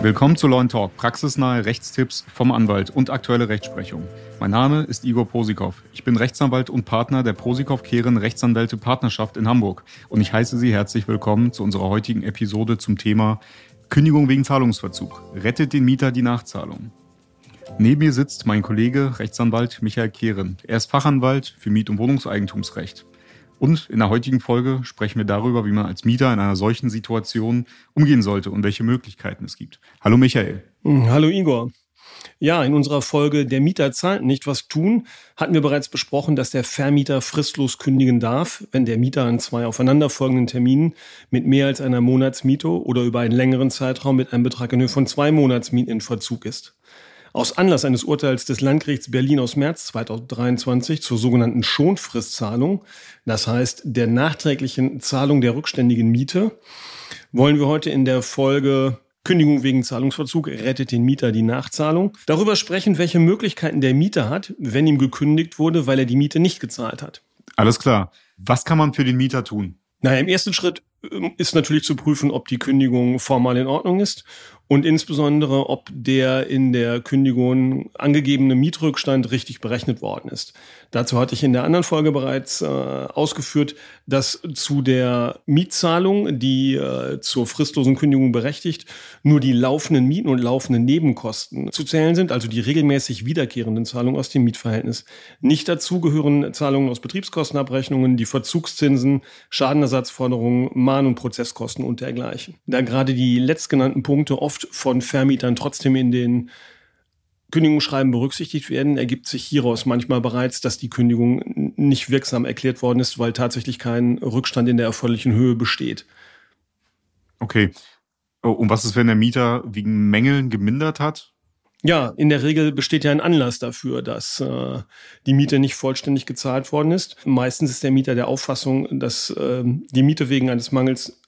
Willkommen zu Law Talk, praxisnahe Rechtstipps vom Anwalt und aktuelle Rechtsprechung. Mein Name ist Igor Posikow. Ich bin Rechtsanwalt und Partner der Posikow-Kehren Rechtsanwälte Partnerschaft in Hamburg und ich heiße Sie herzlich willkommen zu unserer heutigen Episode zum Thema Kündigung wegen Zahlungsverzug. Rettet den Mieter die Nachzahlung. Neben mir sitzt mein Kollege Rechtsanwalt Michael Kehren. Er ist Fachanwalt für Miet- und Wohnungseigentumsrecht. Und in der heutigen Folge sprechen wir darüber, wie man als Mieter in einer solchen Situation umgehen sollte und welche Möglichkeiten es gibt. Hallo Michael. Hm, hallo Igor. Ja, in unserer Folge Der Mieter zahlt nicht, was tun, hatten wir bereits besprochen, dass der Vermieter fristlos kündigen darf, wenn der Mieter an zwei aufeinanderfolgenden Terminen mit mehr als einer Monatsmiete oder über einen längeren Zeitraum mit einem Betrag in Höhe von zwei Monatsmieten in Verzug ist. Aus Anlass eines Urteils des Landgerichts Berlin aus März 2023 zur sogenannten Schonfristzahlung, das heißt der nachträglichen Zahlung der rückständigen Miete, wollen wir heute in der Folge Kündigung wegen Zahlungsverzug rettet den Mieter die Nachzahlung. Darüber sprechen, welche Möglichkeiten der Mieter hat, wenn ihm gekündigt wurde, weil er die Miete nicht gezahlt hat. Alles klar. Was kann man für den Mieter tun? Naja, im ersten Schritt ähm, ist natürlich zu prüfen, ob die Kündigung formal in Ordnung ist und insbesondere, ob der in der Kündigung angegebene Mietrückstand richtig berechnet worden ist. Dazu hatte ich in der anderen Folge bereits äh, ausgeführt, dass zu der Mietzahlung, die äh, zur fristlosen Kündigung berechtigt, nur die laufenden Mieten und laufenden Nebenkosten zu zählen sind, also die regelmäßig wiederkehrenden Zahlungen aus dem Mietverhältnis. Nicht dazu gehören Zahlungen aus Betriebskostenabrechnungen, die Verzugszinsen, Schadenersatzforderungen, Mahn- und Prozesskosten und dergleichen. Da gerade die letztgenannten Punkte oft von Vermietern trotzdem in den Kündigungsschreiben berücksichtigt werden, ergibt sich hieraus manchmal bereits, dass die Kündigung nicht wirksam erklärt worden ist, weil tatsächlich kein Rückstand in der erforderlichen Höhe besteht. Okay. Oh, und was ist, wenn der Mieter wegen Mängeln gemindert hat? Ja, in der Regel besteht ja ein Anlass dafür, dass äh, die Miete nicht vollständig gezahlt worden ist. Meistens ist der Mieter der Auffassung, dass äh, die Miete wegen eines Mangels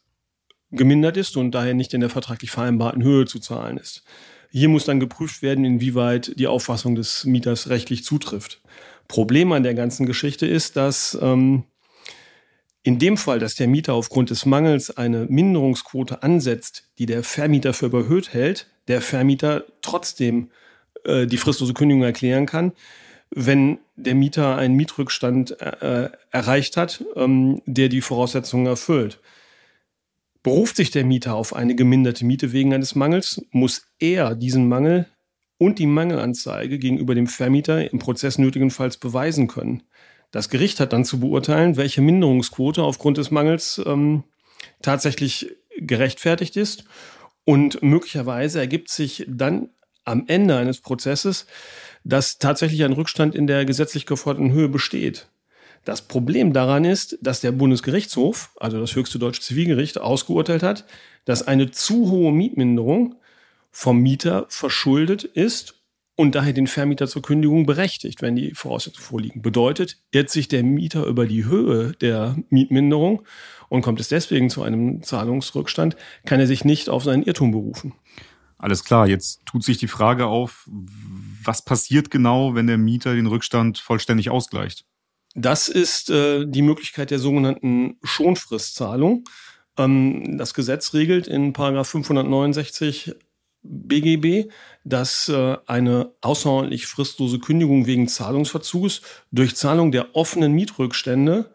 gemindert ist und daher nicht in der vertraglich vereinbarten Höhe zu zahlen ist. Hier muss dann geprüft werden, inwieweit die Auffassung des Mieters rechtlich zutrifft. Problem an der ganzen Geschichte ist, dass ähm, in dem Fall, dass der Mieter aufgrund des Mangels eine Minderungsquote ansetzt, die der Vermieter für überhöht hält, der Vermieter trotzdem äh, die fristlose Kündigung erklären kann, wenn der Mieter einen Mietrückstand äh, erreicht hat, ähm, der die Voraussetzungen erfüllt. Beruft sich der Mieter auf eine geminderte Miete wegen eines Mangels, muss er diesen Mangel und die Mangelanzeige gegenüber dem Vermieter im Prozess nötigenfalls beweisen können. Das Gericht hat dann zu beurteilen, welche Minderungsquote aufgrund des Mangels ähm, tatsächlich gerechtfertigt ist. Und möglicherweise ergibt sich dann am Ende eines Prozesses, dass tatsächlich ein Rückstand in der gesetzlich geforderten Höhe besteht. Das Problem daran ist, dass der Bundesgerichtshof, also das höchste deutsche Zivilgericht, ausgeurteilt hat, dass eine zu hohe Mietminderung vom Mieter verschuldet ist und daher den Vermieter zur Kündigung berechtigt, wenn die Voraussetzungen vorliegen. Bedeutet, irrt sich der Mieter über die Höhe der Mietminderung und kommt es deswegen zu einem Zahlungsrückstand, kann er sich nicht auf seinen Irrtum berufen. Alles klar, jetzt tut sich die Frage auf, was passiert genau, wenn der Mieter den Rückstand vollständig ausgleicht? Das ist äh, die Möglichkeit der sogenannten Schonfristzahlung. Ähm, das Gesetz regelt in Paragraph 569 BGB, dass äh, eine außerordentlich fristlose Kündigung wegen Zahlungsverzuges durch Zahlung der offenen Mietrückstände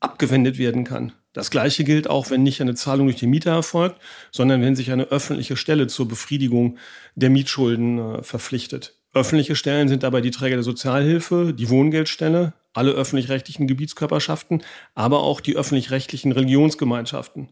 abgewendet werden kann. Das Gleiche gilt auch, wenn nicht eine Zahlung durch den Mieter erfolgt, sondern wenn sich eine öffentliche Stelle zur Befriedigung der Mietschulden äh, verpflichtet. Öffentliche Stellen sind dabei die Träger der Sozialhilfe, die Wohngeldstelle, alle öffentlich-rechtlichen Gebietskörperschaften, aber auch die öffentlich-rechtlichen Religionsgemeinschaften.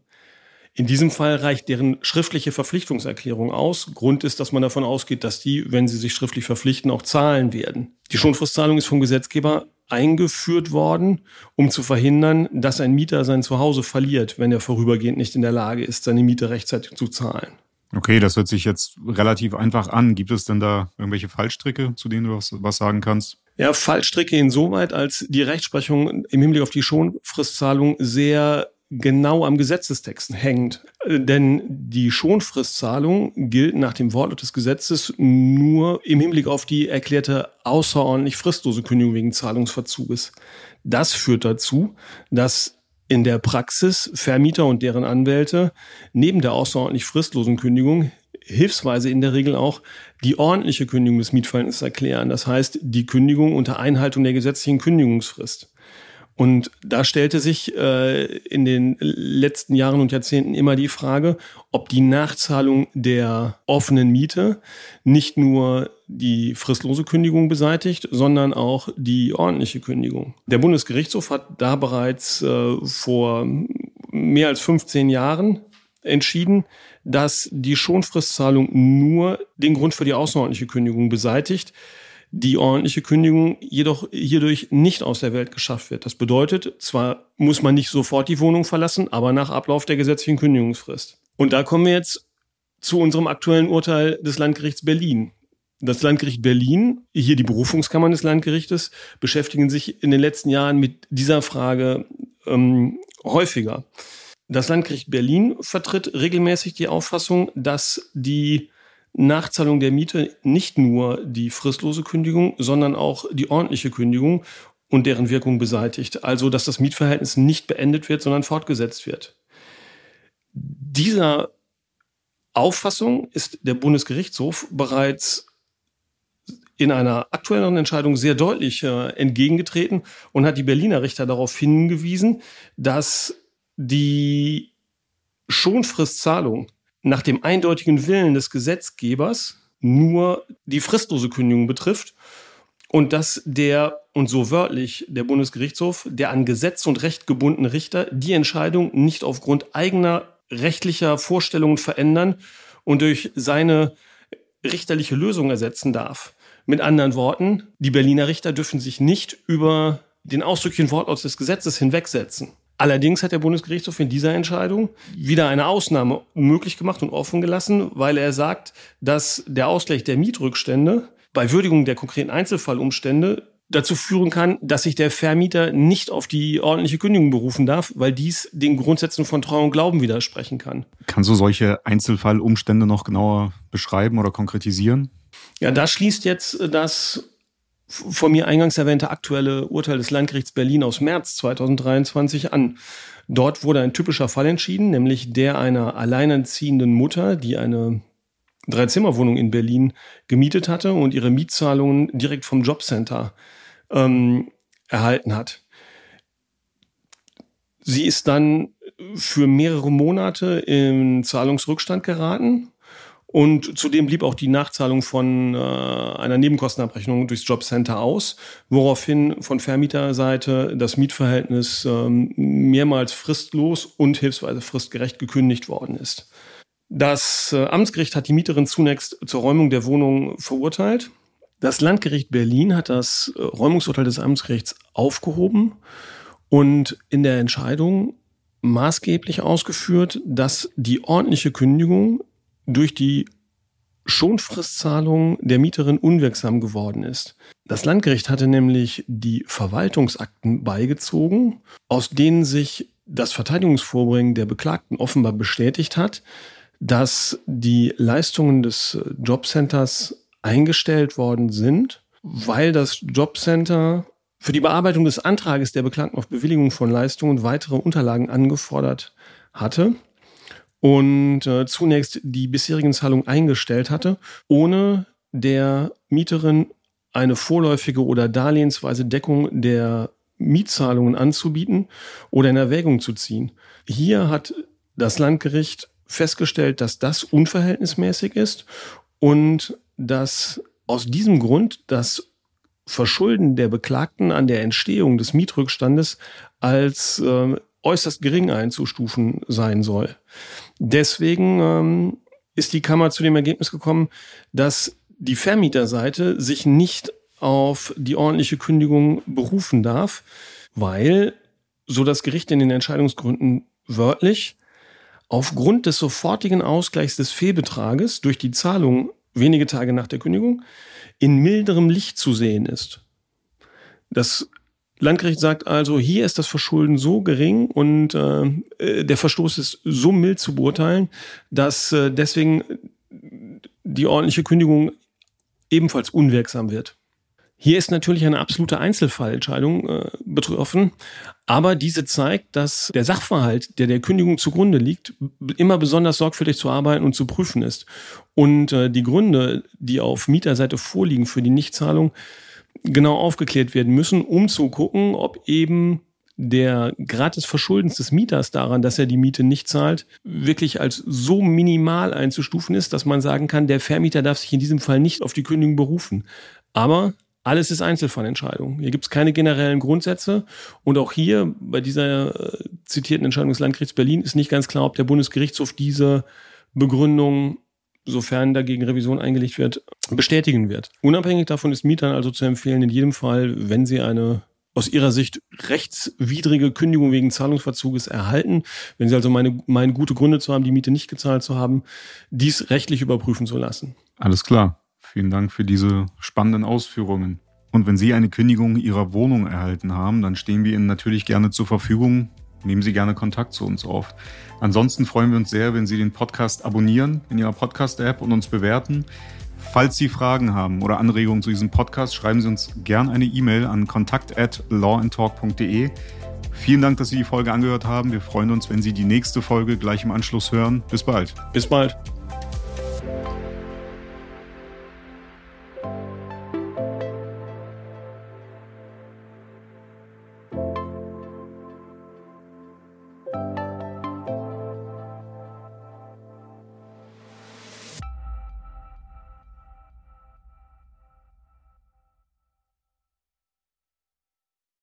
In diesem Fall reicht deren schriftliche Verpflichtungserklärung aus. Grund ist, dass man davon ausgeht, dass die, wenn sie sich schriftlich verpflichten, auch zahlen werden. Die Schonfristzahlung ist vom Gesetzgeber eingeführt worden, um zu verhindern, dass ein Mieter sein Zuhause verliert, wenn er vorübergehend nicht in der Lage ist, seine Miete rechtzeitig zu zahlen. Okay, das hört sich jetzt relativ einfach an. Gibt es denn da irgendwelche Fallstricke, zu denen du was, was sagen kannst? Ja, Fallstricke insoweit, als die Rechtsprechung im Hinblick auf die Schonfristzahlung sehr genau am Gesetzestext hängt. Denn die Schonfristzahlung gilt nach dem Wortlaut des Gesetzes nur im Hinblick auf die erklärte außerordentlich fristlose Kündigung wegen Zahlungsverzuges. Das führt dazu, dass in der Praxis Vermieter und deren Anwälte neben der außerordentlich fristlosen Kündigung hilfsweise in der Regel auch die ordentliche Kündigung des Mietverhältnisses erklären. Das heißt, die Kündigung unter Einhaltung der gesetzlichen Kündigungsfrist. Und da stellte sich äh, in den letzten Jahren und Jahrzehnten immer die Frage, ob die Nachzahlung der offenen Miete nicht nur die fristlose Kündigung beseitigt, sondern auch die ordentliche Kündigung. Der Bundesgerichtshof hat da bereits äh, vor mehr als 15 Jahren entschieden, dass die Schonfristzahlung nur den Grund für die außerordentliche Kündigung beseitigt die ordentliche Kündigung jedoch hierdurch nicht aus der Welt geschafft wird. Das bedeutet, zwar muss man nicht sofort die Wohnung verlassen, aber nach Ablauf der gesetzlichen Kündigungsfrist. Und da kommen wir jetzt zu unserem aktuellen Urteil des Landgerichts Berlin. Das Landgericht Berlin, hier die Berufungskammern des Landgerichtes, beschäftigen sich in den letzten Jahren mit dieser Frage ähm, häufiger. Das Landgericht Berlin vertritt regelmäßig die Auffassung, dass die Nachzahlung der Miete nicht nur die fristlose Kündigung, sondern auch die ordentliche Kündigung und deren Wirkung beseitigt. Also, dass das Mietverhältnis nicht beendet wird, sondern fortgesetzt wird. Dieser Auffassung ist der Bundesgerichtshof bereits in einer aktuelleren Entscheidung sehr deutlich äh, entgegengetreten und hat die Berliner Richter darauf hingewiesen, dass die Schonfristzahlung nach dem eindeutigen Willen des Gesetzgebers nur die fristlose Kündigung betrifft und dass der, und so wörtlich der Bundesgerichtshof, der an Gesetz und Recht gebundene Richter die Entscheidung nicht aufgrund eigener rechtlicher Vorstellungen verändern und durch seine richterliche Lösung ersetzen darf. Mit anderen Worten, die Berliner Richter dürfen sich nicht über den ausdrücklichen Wortlaut des Gesetzes hinwegsetzen. Allerdings hat der Bundesgerichtshof in dieser Entscheidung wieder eine Ausnahme möglich gemacht und offen gelassen, weil er sagt, dass der Ausgleich der Mietrückstände bei Würdigung der konkreten Einzelfallumstände dazu führen kann, dass sich der Vermieter nicht auf die ordentliche Kündigung berufen darf, weil dies den Grundsätzen von Treu und Glauben widersprechen kann. Kannst du solche Einzelfallumstände noch genauer beschreiben oder konkretisieren? Ja, da schließt jetzt das von mir eingangs erwähnte aktuelle Urteil des Landgerichts Berlin aus März 2023 an. Dort wurde ein typischer Fall entschieden, nämlich der einer alleinerziehenden Mutter, die eine Dreizimmerwohnung in Berlin gemietet hatte und ihre Mietzahlungen direkt vom Jobcenter ähm, erhalten hat. Sie ist dann für mehrere Monate in Zahlungsrückstand geraten und zudem blieb auch die Nachzahlung von äh, einer Nebenkostenabrechnung durchs Jobcenter aus, woraufhin von Vermieterseite das Mietverhältnis ähm, mehrmals fristlos und hilfsweise fristgerecht gekündigt worden ist. Das äh, Amtsgericht hat die Mieterin zunächst zur Räumung der Wohnung verurteilt. Das Landgericht Berlin hat das äh, Räumungsurteil des Amtsgerichts aufgehoben und in der Entscheidung maßgeblich ausgeführt, dass die ordentliche Kündigung durch die Schonfristzahlung der Mieterin unwirksam geworden ist. Das Landgericht hatte nämlich die Verwaltungsakten beigezogen, aus denen sich das Verteidigungsvorbringen der Beklagten offenbar bestätigt hat, dass die Leistungen des Jobcenters eingestellt worden sind, weil das Jobcenter für die Bearbeitung des Antrages der Beklagten auf Bewilligung von Leistungen weitere Unterlagen angefordert hatte und äh, zunächst die bisherigen Zahlungen eingestellt hatte, ohne der Mieterin eine vorläufige oder darlehensweise Deckung der Mietzahlungen anzubieten oder in Erwägung zu ziehen. Hier hat das Landgericht festgestellt, dass das unverhältnismäßig ist und dass aus diesem Grund das Verschulden der Beklagten an der Entstehung des Mietrückstandes als äh, äußerst gering einzustufen sein soll. Deswegen ähm, ist die Kammer zu dem Ergebnis gekommen, dass die Vermieterseite sich nicht auf die ordentliche Kündigung berufen darf, weil, so das Gericht in den Entscheidungsgründen wörtlich, aufgrund des sofortigen Ausgleichs des Fehlbetrages durch die Zahlung wenige Tage nach der Kündigung in milderem Licht zu sehen ist. Das Landgericht sagt also, hier ist das Verschulden so gering und äh, der Verstoß ist so mild zu beurteilen, dass äh, deswegen die ordentliche Kündigung ebenfalls unwirksam wird. Hier ist natürlich eine absolute Einzelfallentscheidung äh, betroffen, aber diese zeigt, dass der Sachverhalt, der der Kündigung zugrunde liegt, immer besonders sorgfältig zu arbeiten und zu prüfen ist. Und äh, die Gründe, die auf Mieterseite vorliegen für die Nichtzahlung, genau aufgeklärt werden müssen, um zu gucken, ob eben der Grad des Verschuldens des Mieters daran, dass er die Miete nicht zahlt, wirklich als so minimal einzustufen ist, dass man sagen kann, der Vermieter darf sich in diesem Fall nicht auf die Kündigung berufen. Aber alles ist Einzelfallentscheidung. Hier gibt es keine generellen Grundsätze. Und auch hier bei dieser äh, zitierten Entscheidung des Landgerichts Berlin ist nicht ganz klar, ob der Bundesgerichtshof diese Begründung, sofern dagegen Revision eingelegt wird, bestätigen wird. Unabhängig davon ist Mietern also zu empfehlen, in jedem Fall, wenn sie eine aus ihrer Sicht rechtswidrige Kündigung wegen Zahlungsverzuges erhalten, wenn sie also meine, meinen gute Gründe zu haben, die Miete nicht gezahlt zu haben, dies rechtlich überprüfen zu lassen. Alles klar. Vielen Dank für diese spannenden Ausführungen. Und wenn Sie eine Kündigung Ihrer Wohnung erhalten haben, dann stehen wir Ihnen natürlich gerne zur Verfügung. Nehmen Sie gerne Kontakt zu uns auf. Ansonsten freuen wir uns sehr, wenn Sie den Podcast abonnieren in Ihrer Podcast-App und uns bewerten. Falls Sie Fragen haben oder Anregungen zu diesem Podcast, schreiben Sie uns gerne eine E-Mail an kontakt@lawandtalk.de. Vielen Dank, dass Sie die Folge angehört haben. Wir freuen uns, wenn Sie die nächste Folge gleich im Anschluss hören. Bis bald. Bis bald.